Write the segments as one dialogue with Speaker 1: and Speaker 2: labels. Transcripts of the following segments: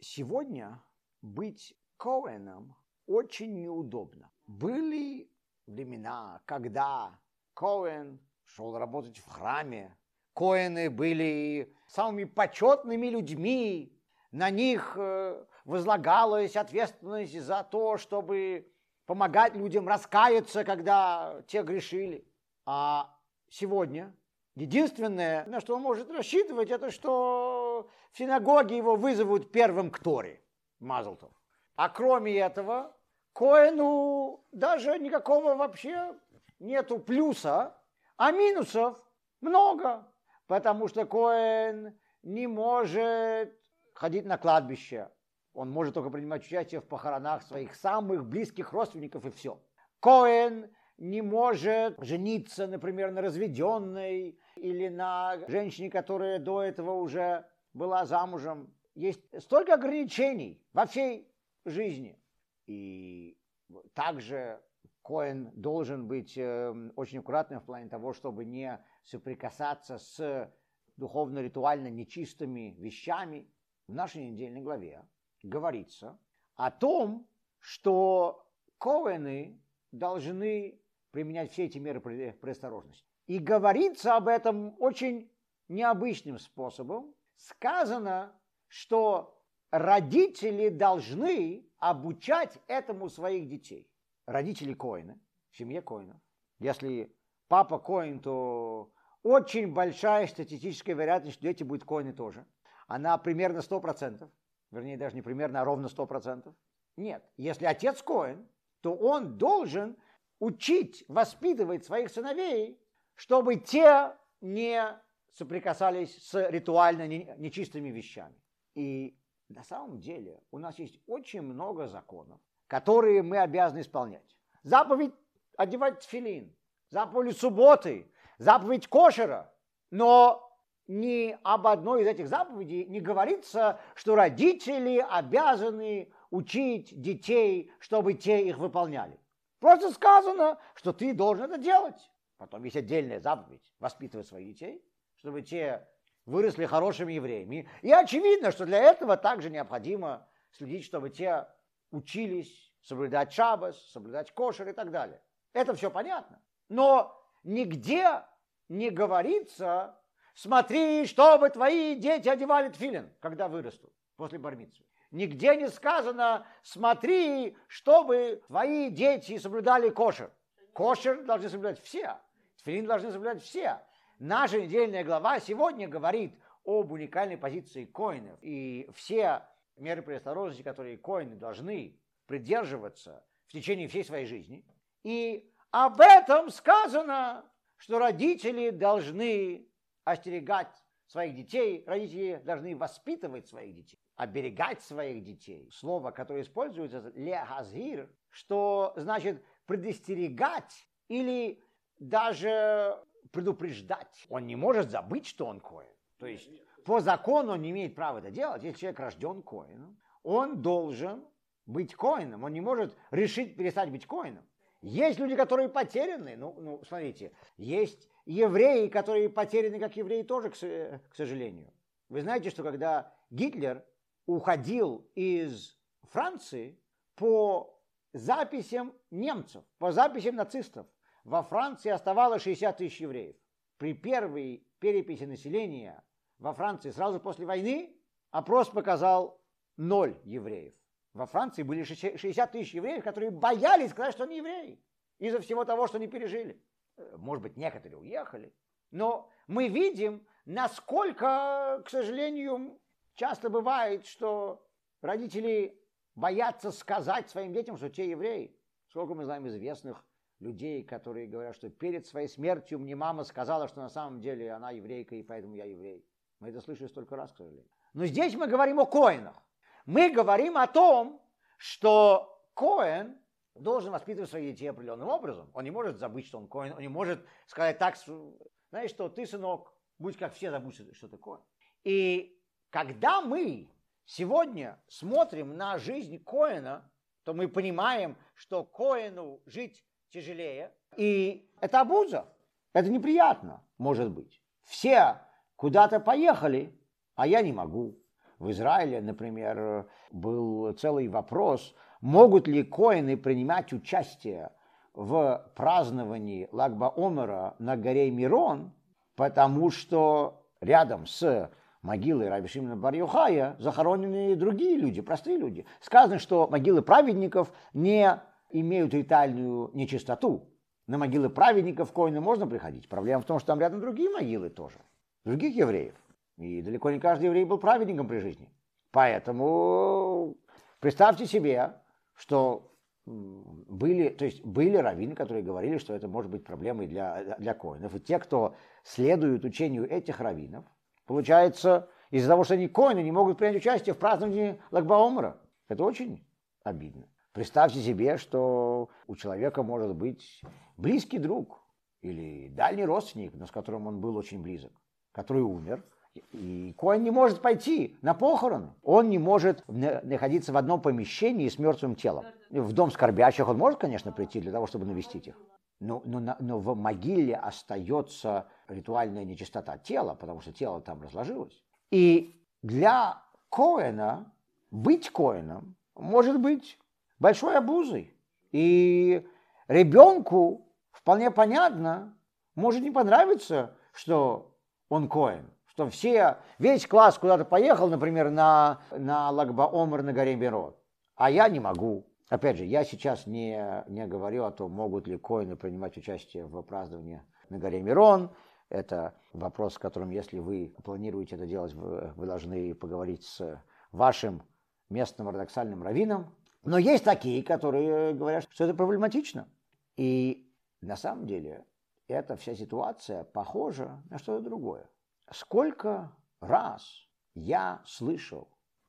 Speaker 1: сегодня быть Коэном очень неудобно. Были времена, когда Коэн шел работать в храме, Коэны были самыми почетными людьми, на них э, возлагалась ответственность за то, чтобы помогать людям раскаяться, когда те грешили. А сегодня единственное, на что он может рассчитывать, это что в синагоге его вызовут первым к Торе, Мазлтов. А кроме этого, Коэну даже никакого вообще нету плюса, а минусов много, потому что Коэн не может ходить на кладбище. Он может только принимать участие в похоронах своих самых близких родственников и все. Коэн не может жениться, например, на разведенной или на женщине, которая до этого уже была замужем. Есть столько ограничений во всей жизни. И также Коэн должен быть эм, очень аккуратным в плане того, чтобы не соприкасаться с духовно-ритуально нечистыми вещами. В нашей недельной главе говорится о том, что Коэны должны применять все эти меры предосторожности. И говорится об этом очень необычным способом. Сказано, что родители должны обучать этому своих детей. Родители Коина, в семье Коина. Если папа Коин, то очень большая статистическая вероятность, что дети будут Коины тоже. Она примерно 100%. Вернее, даже не примерно, а ровно 100%. Нет. Если отец Коин, то он должен учить, воспитывать своих сыновей, чтобы те не соприкасались с ритуально нечистыми вещами. И на самом деле у нас есть очень много законов, которые мы обязаны исполнять. Заповедь одевать филин, заповедь субботы, заповедь кошера. Но ни об одной из этих заповедей не говорится, что родители обязаны учить детей, чтобы те их выполняли. Просто сказано, что ты должен это делать. Потом есть отдельная заповедь – воспитывать своих детей, чтобы те выросли хорошими евреями. И очевидно, что для этого также необходимо следить, чтобы те учились соблюдать шабас, соблюдать кошер и так далее. Это все понятно. Но нигде не говорится, смотри, чтобы твои дети одевали тфилин, когда вырастут, после бармицы. Нигде не сказано, смотри, чтобы твои дети соблюдали кошер. Кошер должны соблюдать все. Тфилин должны соблюдать все. Наша недельная глава сегодня говорит об уникальной позиции коинов. И все меры предосторожности, которые коины должны придерживаться в течение всей своей жизни. И об этом сказано, что родители должны остерегать своих детей, родители должны воспитывать своих детей оберегать своих детей. Слово, которое используется, лехазгир, что значит предостерегать или даже предупреждать. Он не может забыть, что он коин. То есть по закону он не имеет права это делать. Если человек рожден коином, он должен быть коином. Он не может решить перестать быть коином. Есть люди, которые потеряны. Ну, ну, смотрите, есть евреи, которые потеряны как евреи тоже, к сожалению. Вы знаете, что когда Гитлер уходил из Франции по записям немцев, по записям нацистов. Во Франции оставалось 60 тысяч евреев. При первой переписи населения во Франции сразу после войны опрос показал ноль евреев. Во Франции были 60 тысяч евреев, которые боялись сказать, что они евреи, из-за всего того, что они пережили. Э, может быть, некоторые уехали. Но мы видим, насколько, к сожалению, Часто бывает, что родители боятся сказать своим детям, что те евреи. Сколько мы знаем известных людей, которые говорят, что перед своей смертью мне мама сказала, что на самом деле она еврейка, и поэтому я еврей. Мы это слышали столько раз, к сожалению. Но здесь мы говорим о коинах. Мы говорим о том, что коин должен воспитывать своих детей определенным образом. Он не может забыть, что он коин, он не может сказать так, знаешь что, ты, сынок, будь как все, забудь, что ты коин. И когда мы сегодня смотрим на жизнь Коэна, то мы понимаем, что Коэну жить тяжелее. И это обуза. Это неприятно, может быть. Все куда-то поехали, а я не могу. в Израиле, например, был целый вопрос, могут ли коины принимать участие в праздновании Лагба Омера на горе Мирон, потому что рядом с могилой Раби Шимона бар захоронены другие люди, простые люди. Сказано, что могилы праведников не имеют ритуальную нечистоту. На могилы праведников коины можно приходить. Проблема в том, что там рядом другие могилы тоже, других евреев. И далеко не каждый еврей был праведником при жизни. Поэтому представьте себе, что были, то есть были раввины, которые говорили, что это может быть проблемой для, для коинов. И те, кто следует учению этих раввинов, получается, из-за того, что они коины, не могут принять участие в праздновании Лагбаумра. Это очень обидно. Представьте себе, что у человека может быть близкий друг или дальний родственник, но с которым он был очень близок, который умер, и Коин не может пойти на похороны. Он не может находиться в одном помещении с мертвым телом. В дом скорбящих он может, конечно, прийти для того, чтобы навестить их. Но, но, но в могиле остается ритуальная нечистота тела, потому что тело там разложилось. И для Коэна быть Коэном может быть большой обузой. И ребенку вполне понятно, может не понравиться, что он Коэн что все, весь класс куда-то поехал, например, на, на Лагба Омар на горе Мирот, а я не могу. Опять же, я сейчас не, не говорю о том, могут ли коины принимать участие в праздновании на горе Мирон. Это вопрос, с которым, если вы планируете это делать, вы, вы должны поговорить с вашим местным ортодоксальным раввином. Но есть такие, которые говорят, что это проблематично. И на самом деле эта вся ситуация похожа на что-то другое. Сколько раз я слышал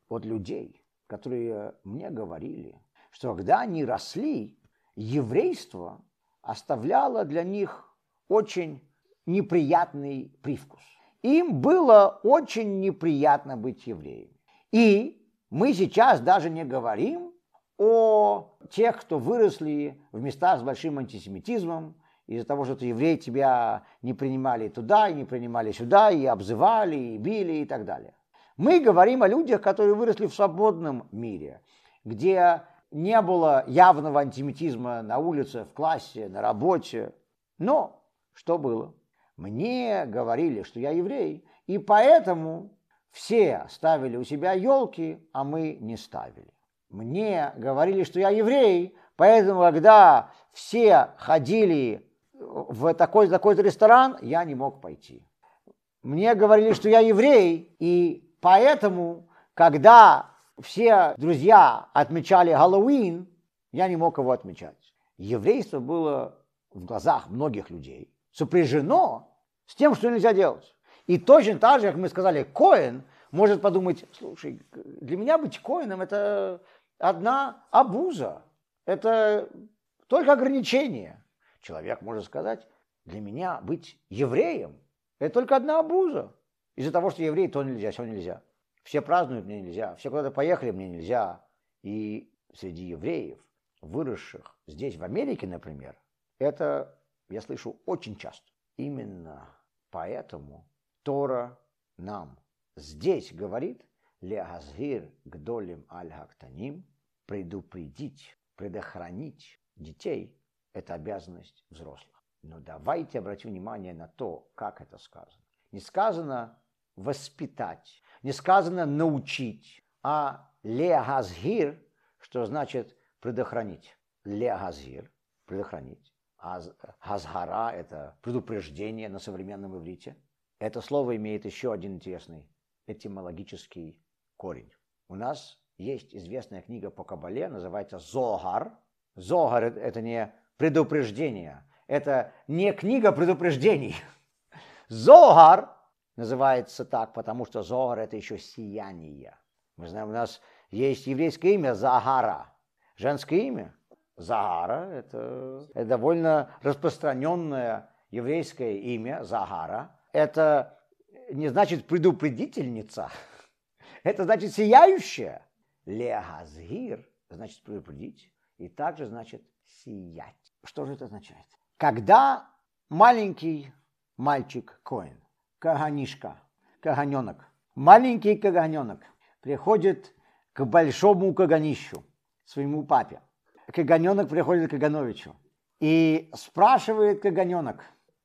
Speaker 1: от людей, которые мне говорили, что когда они росли, еврейство оставляло для них очень неприятный привкус. Им было очень неприятно быть евреями. И мы сейчас даже не говорим о тех, кто выросли в местах с большим антисемитизмом, из-за того, что ты еврей, тебя не принимали туда, и не принимали сюда, и обзывали, и били, и так далее. Мы говорим о людях, которые выросли в свободном мире, где не было явного антисемитизма на улице, в классе, на работе. Но что было? Мне говорили, что я еврей, и поэтому все ставили у себя елки, а мы не ставили. Мне говорили, что я еврей, поэтому когда все ходили в такой, такой-то ресторан, я не мог пойти. Мне говорили, что я еврей, и поэтому, когда все друзья отмечали Хэллоуин, я не мог его отмечать. Еврейство было в глазах многих людей сопряжено с тем, что нельзя делать. И точно так же, как мы сказали, Коэн может подумать, слушай, для меня быть Коэном это одна абуза, это только ограничение человек может сказать, для меня быть евреем – это только одна обуза. Из-за того, что еврей, то нельзя, все нельзя. Все празднуют, мне нельзя. Все куда-то поехали, мне нельзя. И среди евреев, выросших здесь, в Америке, например, это я слышу очень часто. Именно поэтому Тора нам здесь говорит «Леазгир гдолим аль-хактаним» предупредить, предохранить детей это обязанность взрослых. Но давайте обратим внимание на то, как это сказано. Не сказано воспитать, не сказано научить, а леагазгир, что значит предохранить. Леагазгир, предохранить. А это предупреждение на современном иврите. Это слово имеет еще один интересный этимологический корень. У нас есть известная книга по Кабале, называется «Зогар». Зогар – это не предупреждения. Это не книга предупреждений. Зогар называется так, потому что Зогар это еще сияние. Мы знаем, у нас есть еврейское имя Загара. Женское имя Загара – это, это довольно распространенное еврейское имя Загара. Это не значит предупредительница, это значит сияющая. Леазгир значит предупредить, и также значит сиять. Что же это означает? Когда маленький мальчик Коин, каганишка, каганенок, маленький каганенок приходит к большому Каганищу, своему папе. Каганенок приходит к Кагановичу и спрашивает Каганенок,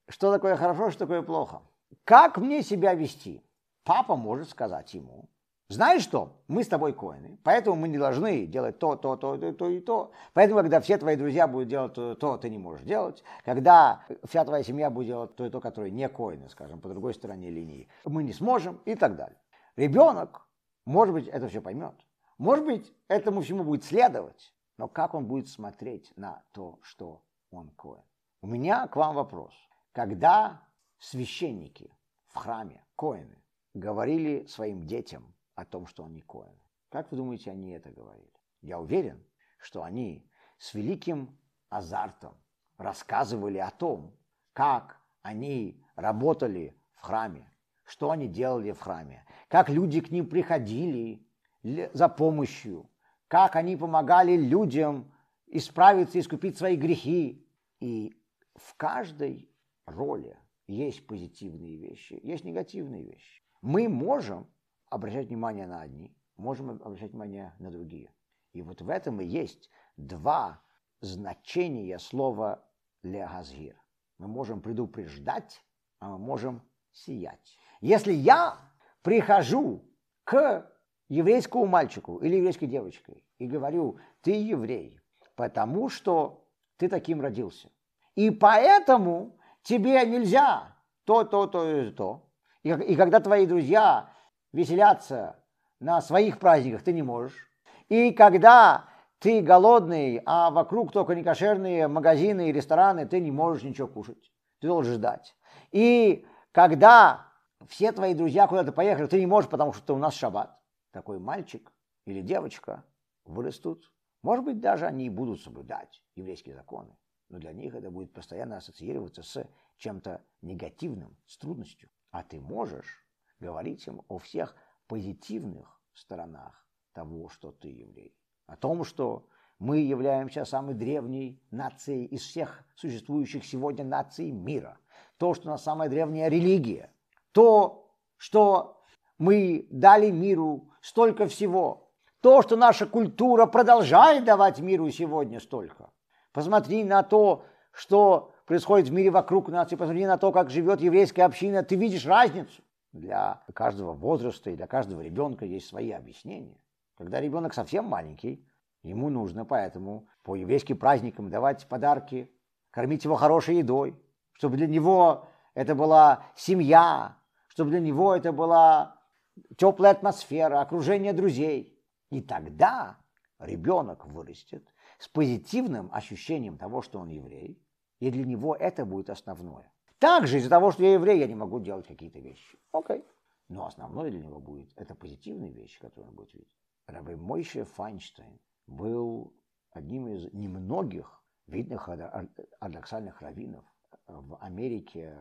Speaker 1: что такое хорошо, что такое плохо. Как мне себя вести? Папа может сказать ему, знаешь что, мы с тобой коины, поэтому мы не должны делать то, то, то, то, то и то. Поэтому, когда все твои друзья будут делать то, то, ты не можешь делать. Когда вся твоя семья будет делать то и то, которое не коины, скажем, по другой стороне линии, мы не сможем и так далее. Ребенок, может быть, это все поймет. Может быть, этому всему будет следовать. Но как он будет смотреть на то, что он коин? У меня к вам вопрос. Когда священники в храме, коины, говорили своим детям, о том, что он не Коэн. Как вы думаете, они это говорили? Я уверен, что они с великим азартом рассказывали о том, как они работали в храме, что они делали в храме, как люди к ним приходили за помощью, как они помогали людям исправиться, искупить свои грехи. И в каждой роли есть позитивные вещи, есть негативные вещи. Мы можем обращать внимание на одни, можем обращать внимание на другие. И вот в этом и есть два значения слова леагазгир. Мы можем предупреждать, а мы можем сиять. Если я прихожу к еврейскому мальчику или еврейской девочке и говорю, ты еврей, потому что ты таким родился. И поэтому тебе нельзя то, то, то и то. И, и когда твои друзья веселяться на своих праздниках ты не можешь. И когда ты голодный, а вокруг только некошерные магазины и рестораны, ты не можешь ничего кушать. Ты должен ждать. И когда все твои друзья куда-то поехали, ты не можешь, потому что у нас шаббат. Такой мальчик или девочка вырастут. Может быть, даже они и будут соблюдать еврейские законы. Но для них это будет постоянно ассоциироваться с чем-то негативным, с трудностью. А ты можешь говорить им о всех позитивных сторонах того, что ты еврей. О том, что мы являемся самой древней нацией из всех существующих сегодня наций мира. То, что у нас самая древняя религия. То, что мы дали миру столько всего. То, что наша культура продолжает давать миру сегодня столько. Посмотри на то, что происходит в мире вокруг нас, и посмотри на то, как живет еврейская община, ты видишь разницу. Для каждого возраста и для каждого ребенка есть свои объяснения. Когда ребенок совсем маленький, ему нужно поэтому по еврейским праздникам давать подарки, кормить его хорошей едой, чтобы для него это была семья, чтобы для него это была теплая атмосфера, окружение друзей. И тогда ребенок вырастет с позитивным ощущением того, что он еврей, и для него это будет основное. Также из-за того, что я еврей, я не могу делать какие-то вещи. Окей. Но основное для него будет это позитивные вещи, которые он будет видеть. Рабби Мойше Файнштейн был одним из немногих видных ортодоксальных раввинов в Америке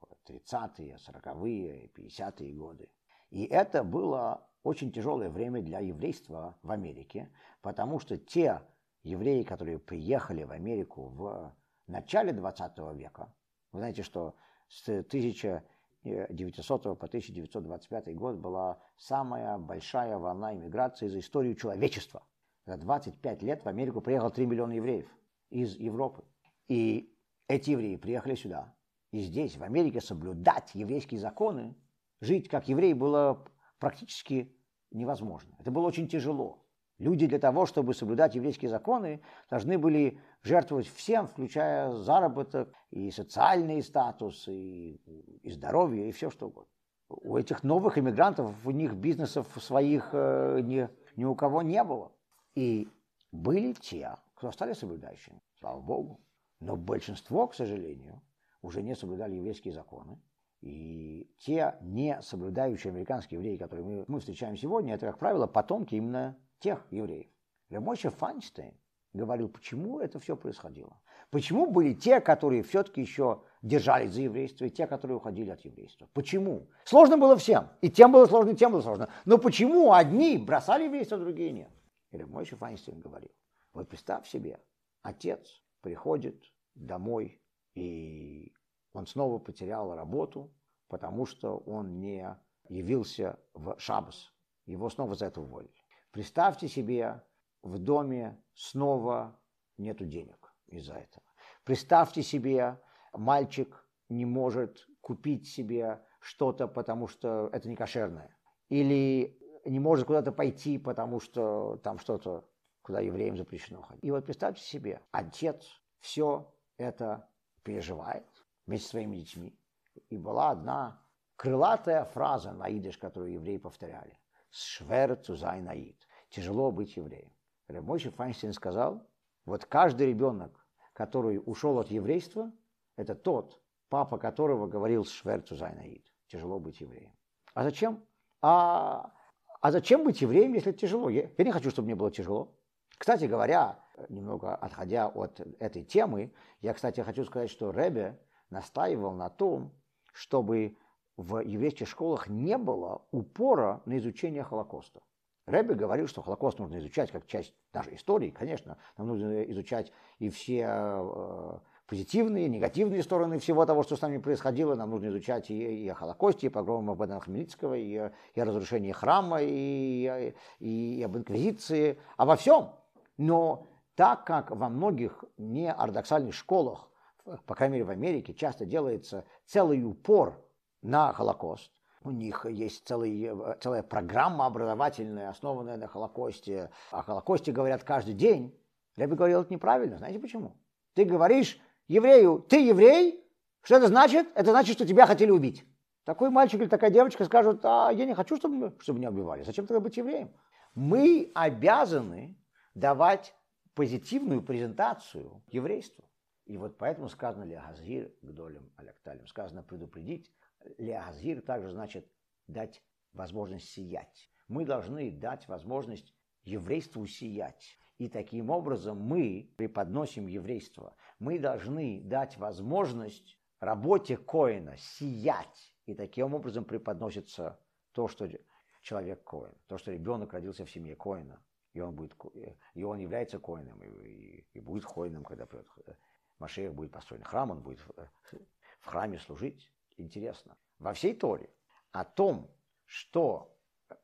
Speaker 1: в 30-е, 40-е, 50-е годы. И это было очень тяжелое время для еврейства в Америке, потому что те евреи, которые приехали в Америку в начале 20 века, вы знаете, что с 1900 по 1925 год была самая большая волна иммиграции за историю человечества. За 25 лет в Америку приехало 3 миллиона евреев из Европы. И эти евреи приехали сюда. И здесь, в Америке, соблюдать еврейские законы, жить как еврей было практически невозможно. Это было очень тяжело. Люди для того, чтобы соблюдать еврейские законы, должны были жертвовать всем, включая заработок и социальный статус, и, и здоровье, и все что угодно. У этих новых иммигрантов, у них бизнесов своих э, ни, ни у кого не было. И были те, кто стали соблюдающими, слава Богу. Но большинство, к сожалению, уже не соблюдали еврейские законы. И те не соблюдающие американские евреи, которые мы, мы встречаем сегодня, это, как правило, потомки именно тех евреев. Ремойша Файнштейн говорил, почему это все происходило. Почему были те, которые все-таки еще держались за еврейство, и те, которые уходили от еврейства? Почему? Сложно было всем. И тем было сложно, и тем было сложно. Но почему одни бросали еврейство, а другие нет? И Ремойша Файнштейн говорил, вот представь себе, отец приходит домой, и он снова потерял работу, потому что он не явился в шабас его снова за это уволили. Представьте себе, в доме снова нету денег из-за этого. Представьте себе, мальчик не может купить себе что-то, потому что это не кошерное. Или не может куда-то пойти, потому что там что-то, куда евреям запрещено ходить. И вот представьте себе, отец все это переживает вместе со своими детьми. И была одна крылатая фраза на идиш, которую евреи повторяли. «Швер цузай наид». Тяжело быть евреем. Ремойши Файнштейн сказал, вот каждый ребенок, который ушел от еврейства, это тот, папа которого говорил «Швер цузай наид». Тяжело быть евреем. А зачем? А, а зачем быть евреем, если тяжело? Я, я не хочу, чтобы мне было тяжело. Кстати говоря, немного отходя от этой темы, я, кстати, хочу сказать, что Ребе настаивал на том, чтобы в еврейских школах не было упора на изучение Холокоста. Рэбби говорил, что Холокост нужно изучать как часть нашей истории. Конечно, нам нужно изучать и все э, позитивные, негативные стороны всего того, что с нами происходило. Нам нужно изучать и, и о Холокосте, и погромах Бена Хмельницкого, и, и о разрушении храма, и, и, и об инквизиции, обо всем. Но так как во многих неортодоксальных школах, по крайней мере в Америке, часто делается целый упор на Холокост. У них есть целый, целая программа образовательная, основанная на Холокосте. О Холокосте говорят каждый день. Я бы говорил, это неправильно. Знаете почему? Ты говоришь еврею, ты еврей? Что это значит? Это значит, что тебя хотели убить. Такой мальчик или такая девочка скажут, а я не хочу, чтобы, чтобы меня убивали. Зачем тогда быть евреем? Мы обязаны давать позитивную презентацию еврейству. И вот поэтому сказано Леагазир Гдолем Алекталем, сказано предупредить Леазир также значит дать возможность сиять. Мы должны дать возможность еврейству сиять. И таким образом мы преподносим еврейство. Мы должны дать возможность работе Коина сиять. И таким образом преподносится то, что человек Коин, то, что ребенок родился в семье Коина, и он, будет, и он является Коином, и, и, и будет Коином, когда придет Машех будет построен храм, он будет в храме служить интересно. Во всей Торе о том, что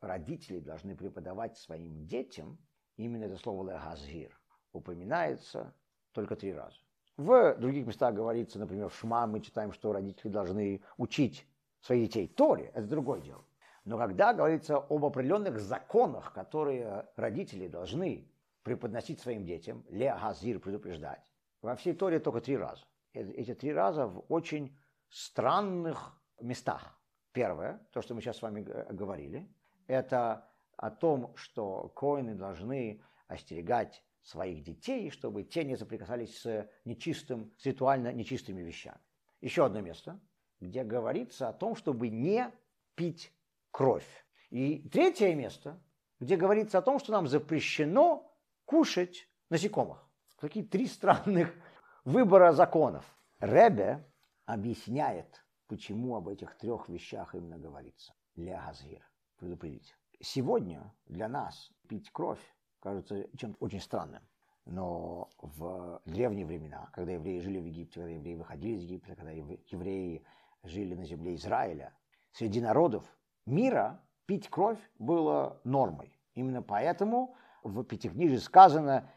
Speaker 1: родители должны преподавать своим детям, именно это слово «легазгир» упоминается только три раза. В других местах говорится, например, в Шма мы читаем, что родители должны учить своих детей Торе, это другое дело. Но когда говорится об определенных законах, которые родители должны преподносить своим детям, ле газир предупреждать, во всей Торе только три раза. Эти три раза в очень странных местах. Первое, то, что мы сейчас с вами говорили, это о том, что коины должны остерегать своих детей, чтобы те не соприкасались с нечистым, с ритуально нечистыми вещами. Еще одно место, где говорится о том, чтобы не пить кровь. И третье место, где говорится о том, что нам запрещено кушать насекомых. Какие три странных выбора законов. Ребе объясняет, почему об этих трех вещах именно говорится. Ля Газгир, предупредить. Сегодня для нас пить кровь кажется чем-то очень странным. Но в древние времена, когда евреи жили в Египте, когда евреи выходили из Египта, когда евреи жили на земле Израиля, среди народов мира пить кровь было нормой. Именно поэтому в Пятикнижии сказано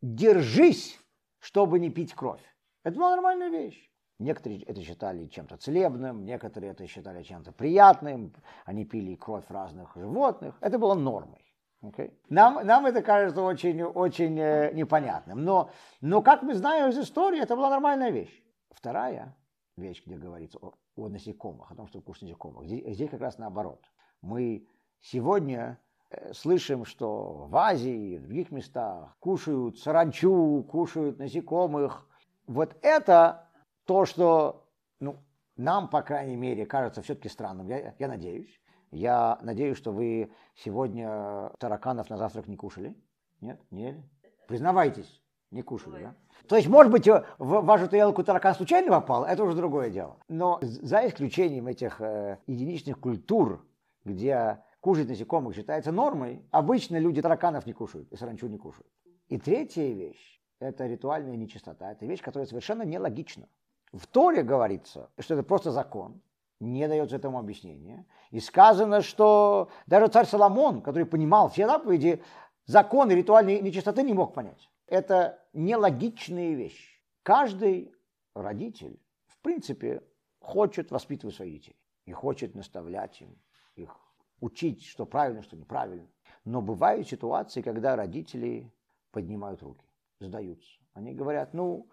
Speaker 1: «держись, чтобы не пить кровь». Это была нормальная вещь. Некоторые это считали чем-то целебным, некоторые это считали чем-то приятным. Они пили кровь разных животных. Это было нормой. Okay? Нам, нам это кажется очень, очень э, непонятным. Но, но, как мы знаем из истории, это была нормальная вещь. Вторая вещь, где говорится о, о насекомых, о том, что кушать насекомых, здесь, здесь как раз наоборот. Мы сегодня э, слышим, что в Азии в других местах кушают саранчу, кушают насекомых. Вот это то, что ну, нам, по крайней мере, кажется все-таки странным, я, я надеюсь. Я надеюсь, что вы сегодня тараканов на завтрак не кушали. Нет? Не ели? Признавайтесь, не кушали, да? То есть, может быть, в вашу тарелку таракан случайно попал, это уже другое дело. Но за исключением этих э, единичных культур, где кушать насекомых считается нормой, обычно люди тараканов не кушают и саранчу не кушают. И третья вещь – это ритуальная нечистота. Это вещь, которая совершенно нелогична. В Торе говорится, что это просто закон. не дается этому объяснение. И сказано, что даже царь Соломон, который понимал все заповеди, законы ритуальной нечистоты не мог понять. Это нелогичные вещи. Каждый родитель, в принципе, хочет воспитывать своих детей и хочет наставлять им, их учить, что правильно, что неправильно. Но бывают ситуации, когда родители поднимают руки, сдаются. Они говорят, ну,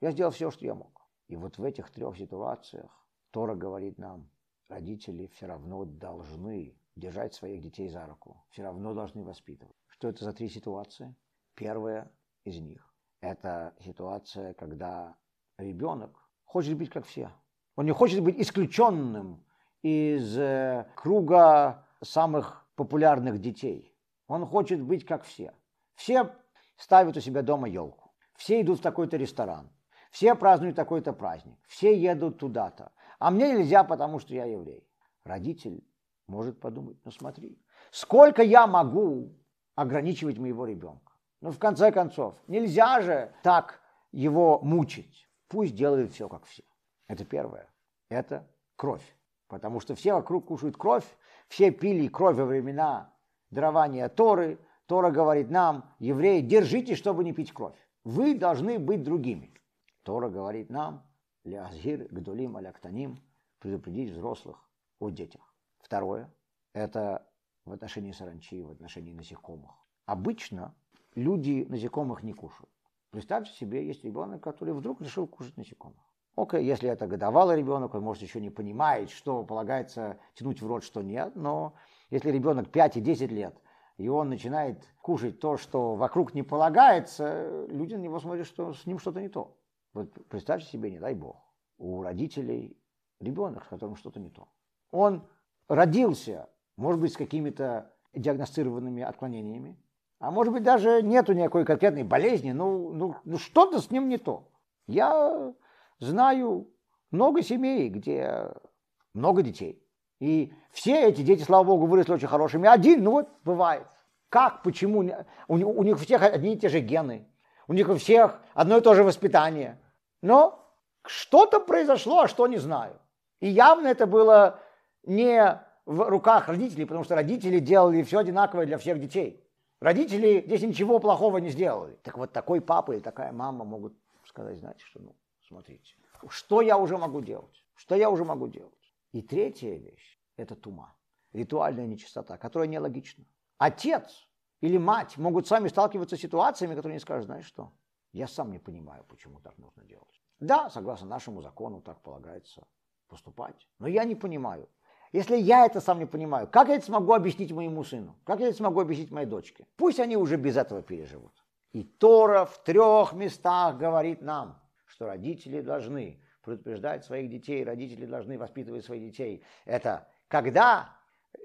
Speaker 1: я сделал все, что я мог. И вот в этих трех ситуациях Тора говорит нам, родители все равно должны держать своих детей за руку, все равно должны воспитывать. Что это за три ситуации? Первая из них – это ситуация, когда ребенок хочет быть как все. Он не хочет быть исключенным из э, круга самых популярных детей. Он хочет быть как все. Все ставят у себя дома елку. Все идут в такой-то ресторан. Все празднуют такой-то праздник. Все едут туда-то. А мне нельзя, потому что я еврей. Родитель может подумать, ну смотри, сколько я могу ограничивать моего ребенка? Ну, в конце концов, нельзя же так его мучить. Пусть делает все, как все. Это первое. Это кровь. Потому что все вокруг кушают кровь, все пили кровь во времена дарования Торы. Тора говорит нам, евреи, держите, чтобы не пить кровь. Вы должны быть другими. Тора говорит нам, ляазгир, гдулим, аляктаним, предупредить взрослых о детях. Второе – это в отношении саранчи, в отношении насекомых. Обычно люди насекомых не кушают. Представьте себе, есть ребенок, который вдруг решил кушать насекомых. Окей, если это годовалый ребенок, он может еще не понимает, что полагается тянуть в рот, что нет, но если ребенок 5 и 10 лет, и он начинает кушать то, что вокруг не полагается, люди на него смотрят, что с ним что-то не то. Вот представьте себе, не дай бог, у родителей ребенок, с которым что-то не то. Он родился, может быть, с какими-то диагностированными отклонениями, а может быть, даже нету никакой конкретной болезни, ну, ну, ну что-то с ним не то. Я знаю много семей, где много детей. И все эти дети, слава богу, выросли очень хорошими. Один, ну вот, бывает. Как, почему? У, у них всех одни и те же гены. У них у всех одно и то же воспитание. Но что-то произошло, а что не знаю. И явно это было не в руках родителей, потому что родители делали все одинаковое для всех детей. Родители здесь ничего плохого не сделали. Так вот такой папа или такая мама могут сказать, знаете что, ну, смотрите, что я уже могу делать? Что я уже могу делать? И третья вещь – это тума, ритуальная нечистота, которая нелогична. Отец или мать могут сами сталкиваться с ситуациями, которые не скажут, знаешь что, я сам не понимаю, почему так нужно делать. Да, согласно нашему закону, так полагается поступать, но я не понимаю. Если я это сам не понимаю, как я это смогу объяснить моему сыну? Как я это смогу объяснить моей дочке? Пусть они уже без этого переживут. И Тора в трех местах говорит нам, что родители должны предупреждать своих детей, родители должны воспитывать своих детей. Это когда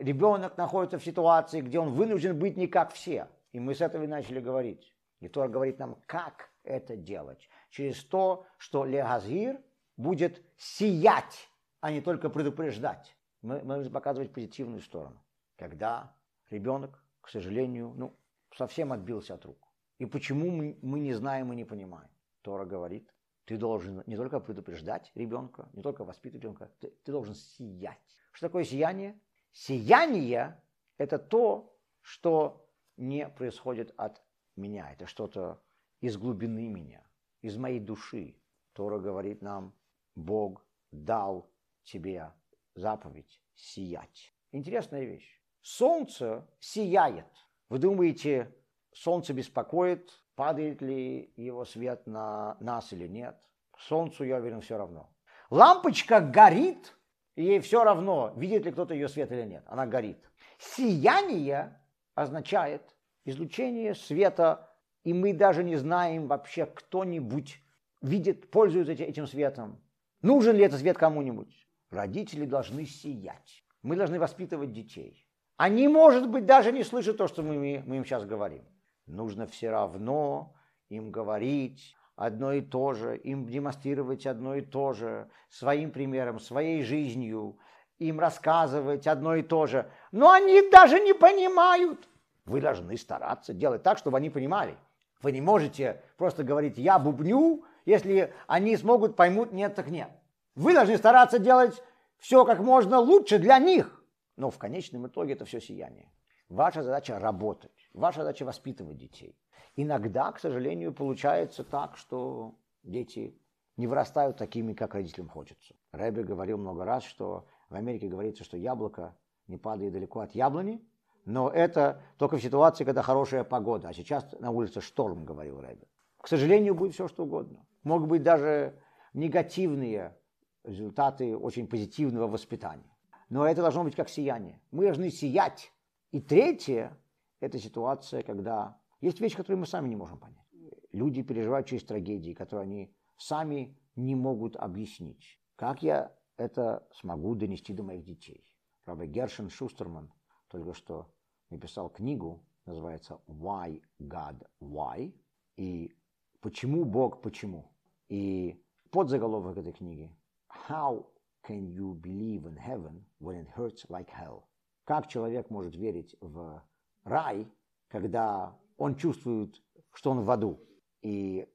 Speaker 1: ребенок находится в ситуации, где он вынужден быть не как все. И мы с этого и начали говорить. И Тора говорит нам, как это делать. Через то, что Легазир будет сиять, а не только предупреждать. Мы, мы должны показывать позитивную сторону. Когда ребенок, к сожалению, ну, совсем отбился от рук. И почему мы, мы не знаем и не понимаем. Тора говорит, ты должен не только предупреждать ребенка, не только воспитывать ребенка, ты, ты должен сиять. Что такое сияние? Сияние – это то, что не происходит от меня. Это что-то из глубины меня, из моей души. Тора говорит нам, Бог дал тебе заповедь сиять. Интересная вещь. Солнце сияет. Вы думаете, солнце беспокоит падает ли его свет на нас или нет. Солнцу, я уверен, все равно. Лампочка горит, ей все равно, видит ли кто-то ее свет или нет. Она горит. Сияние означает излучение света, и мы даже не знаем вообще, кто-нибудь видит, пользуется этим светом. Нужен ли этот свет кому-нибудь? Родители должны сиять. Мы должны воспитывать детей. Они, может быть, даже не слышат то, что мы, мы им сейчас говорим нужно все равно им говорить одно и то же, им демонстрировать одно и то же, своим примером, своей жизнью, им рассказывать одно и то же. Но они даже не понимают. Вы должны стараться делать так, чтобы они понимали. Вы не можете просто говорить «я бубню», если они смогут, поймут «нет, так нет». Вы должны стараться делать все как можно лучше для них. Но в конечном итоге это все сияние. Ваша задача работать, ваша задача воспитывать детей. Иногда, к сожалению, получается так, что дети не вырастают такими, как родителям хочется. Рэбби говорил много раз, что в Америке говорится, что яблоко не падает далеко от яблони, но это только в ситуации, когда хорошая погода. А сейчас на улице шторм, говорил Рэбби. К сожалению, будет все что угодно. Могут быть даже негативные результаты очень позитивного воспитания. Но это должно быть как сияние. Мы должны сиять. И третье – это ситуация, когда есть вещи, которые мы сами не можем понять. Люди переживают через трагедии, которые они сами не могут объяснить. Как я это смогу донести до моих детей? Правда, Гершин Шустерман только что написал книгу, называется «Why God Why?» и «Почему Бог почему?» И подзаголовок этой книги «How can you believe in heaven when it hurts like hell?» Как человек может верить в рай, когда он чувствует, что он в аду? И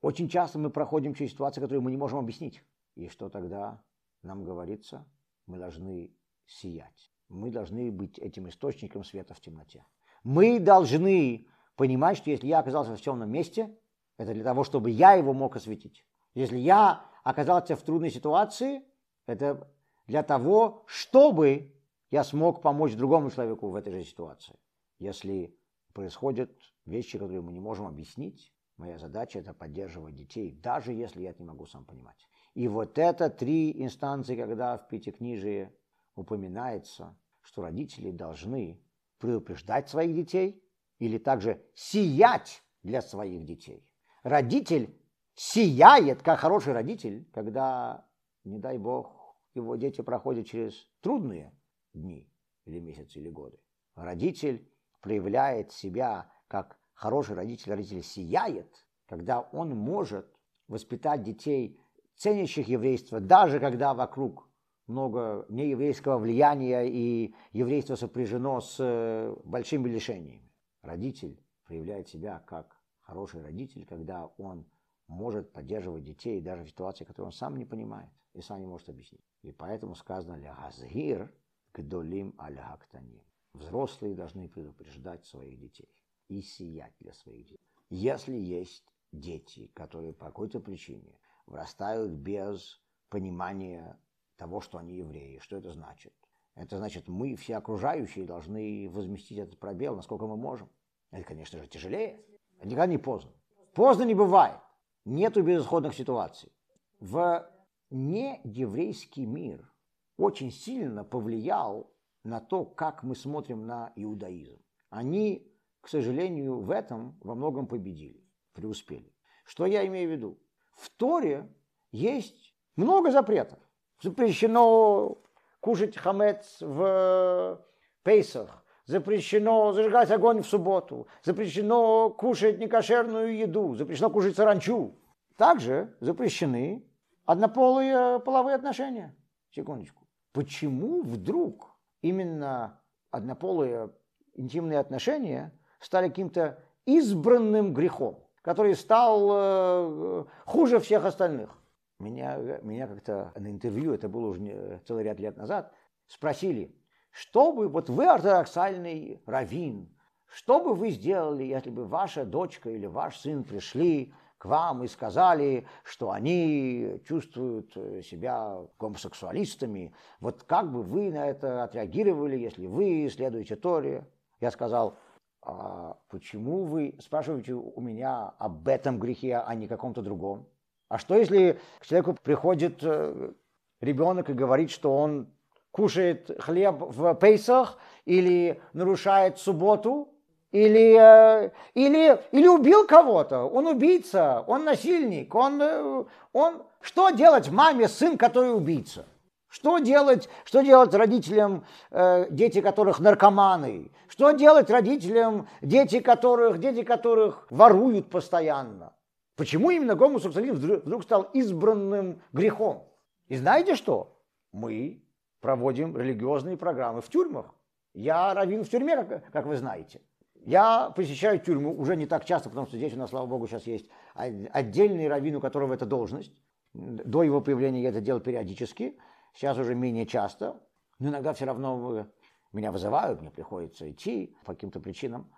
Speaker 1: очень часто мы проходим через ситуации, которые мы не можем объяснить. И что тогда нам говорится? Мы должны сиять. Мы должны быть этим источником света в темноте. Мы должны понимать, что если я оказался в темном месте, это для того, чтобы я его мог осветить. Если я оказался в трудной ситуации, это для того, чтобы я смог помочь другому человеку в этой же ситуации. Если происходят вещи, которые мы не можем объяснить, моя задача это поддерживать детей, даже если я это не могу сам понимать. И вот это три инстанции, когда в Пятикнижии упоминается, что родители должны предупреждать своих детей или также сиять для своих детей. Родитель сияет, как хороший родитель, когда, не дай бог, его дети проходят через трудные дни или месяцы или годы. Родитель проявляет себя как хороший родитель, родитель сияет, когда он может воспитать детей, ценящих еврейство, даже когда вокруг много нееврейского влияния и еврейство сопряжено с э, большими лишениями. Родитель проявляет себя как хороший родитель, когда он может поддерживать детей даже в ситуации, которую он сам не понимает и сам не может объяснить. И поэтому сказано «Ля газгир гдолим аля хактаним». Взрослые должны предупреждать своих детей и сиять для своих детей. Если есть дети, которые по какой-то причине вырастают без понимания того, что они евреи, что это значит? Это значит, мы, все окружающие, должны возместить этот пробел, насколько мы можем. Это, конечно же, тяжелее. Никогда не поздно. Поздно не бывает. Нету безысходных ситуаций. В нееврейский мир очень сильно повлиял на то, как мы смотрим на иудаизм. Они, к сожалению, в этом во многом победили, преуспели. Что я имею в виду? В Торе есть много запретов. Запрещено кушать хамец в Пейсах, запрещено зажигать огонь в субботу, запрещено кушать некошерную еду, запрещено кушать саранчу. Также запрещены однополые половые отношения. Секундочку. Почему вдруг именно однополые интимные отношения стали каким-то избранным грехом, который стал э, хуже всех остальных? Меня, меня как-то на интервью, это было уже целый ряд лет назад, спросили, что бы, вот вы ортодоксальный раввин, что бы вы сделали, если бы ваша дочка или ваш сын пришли к вам и сказали, что они чувствуют себя гомосексуалистами, вот как бы вы на это отреагировали, если вы следуете Торе? Я сказал, а почему вы спрашиваете у меня об этом грехе, а не каком-то другом? А что если к человеку приходит э, ребенок и говорит, что он кушает хлеб в Пейсах или нарушает субботу, или, э, или, или убил кого-то, он убийца, он насильник, он, э, он... Что делать маме сын, который убийца? Что делать, что делать родителям, э, дети которых наркоманы? Что делать родителям, дети которых, дети которых воруют постоянно? Почему именно гомосексуализм вдруг стал избранным грехом? И знаете что? Мы проводим религиозные программы в тюрьмах. Я раввин в тюрьме, как, как вы знаете. Я посещаю тюрьму уже не так часто, потому что здесь у нас, слава богу, сейчас есть отдельный раввин, у которого это должность. До его появления я это делал периодически. сейчас уже менее часто, но иногда все равно меня вызывают, мне приходится идти по каким-то причинам.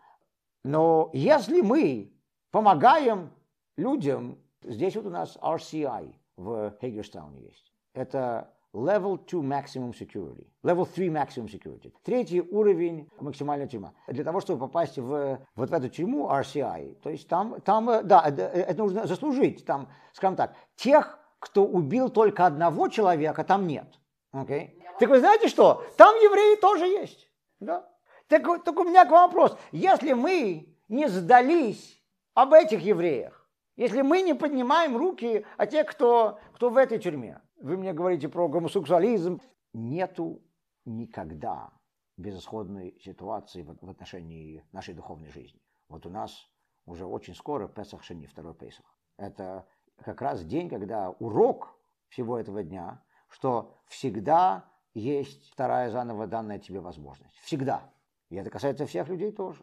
Speaker 1: Но если мы помогаем людям, здесь вот у нас RCI в Хейгерстауне есть. Это Level 2 Maximum Security. Level 3 Maximum Security. Третий уровень максимальной тюрьма. Для того, чтобы попасть в, вот в эту тюрьму RCI, то есть там, там э, да, это, это нужно заслужить. Там, скажем так, тех, кто убил только одного человека, там нет. Okay? Так вы знаете что? Там евреи тоже есть. Да? Так, так у меня к вам вопрос. Если мы не сдались об этих евреях, если мы не поднимаем руки о тех, кто, кто в этой тюрьме, вы мне говорите про гомосексуализм. Нету никогда безысходной ситуации в отношении нашей духовной жизни. Вот у нас уже очень скоро Песах Шени, второй Песах. Это как раз день, когда урок всего этого дня, что всегда есть вторая заново данная тебе возможность. Всегда. И это касается всех людей тоже.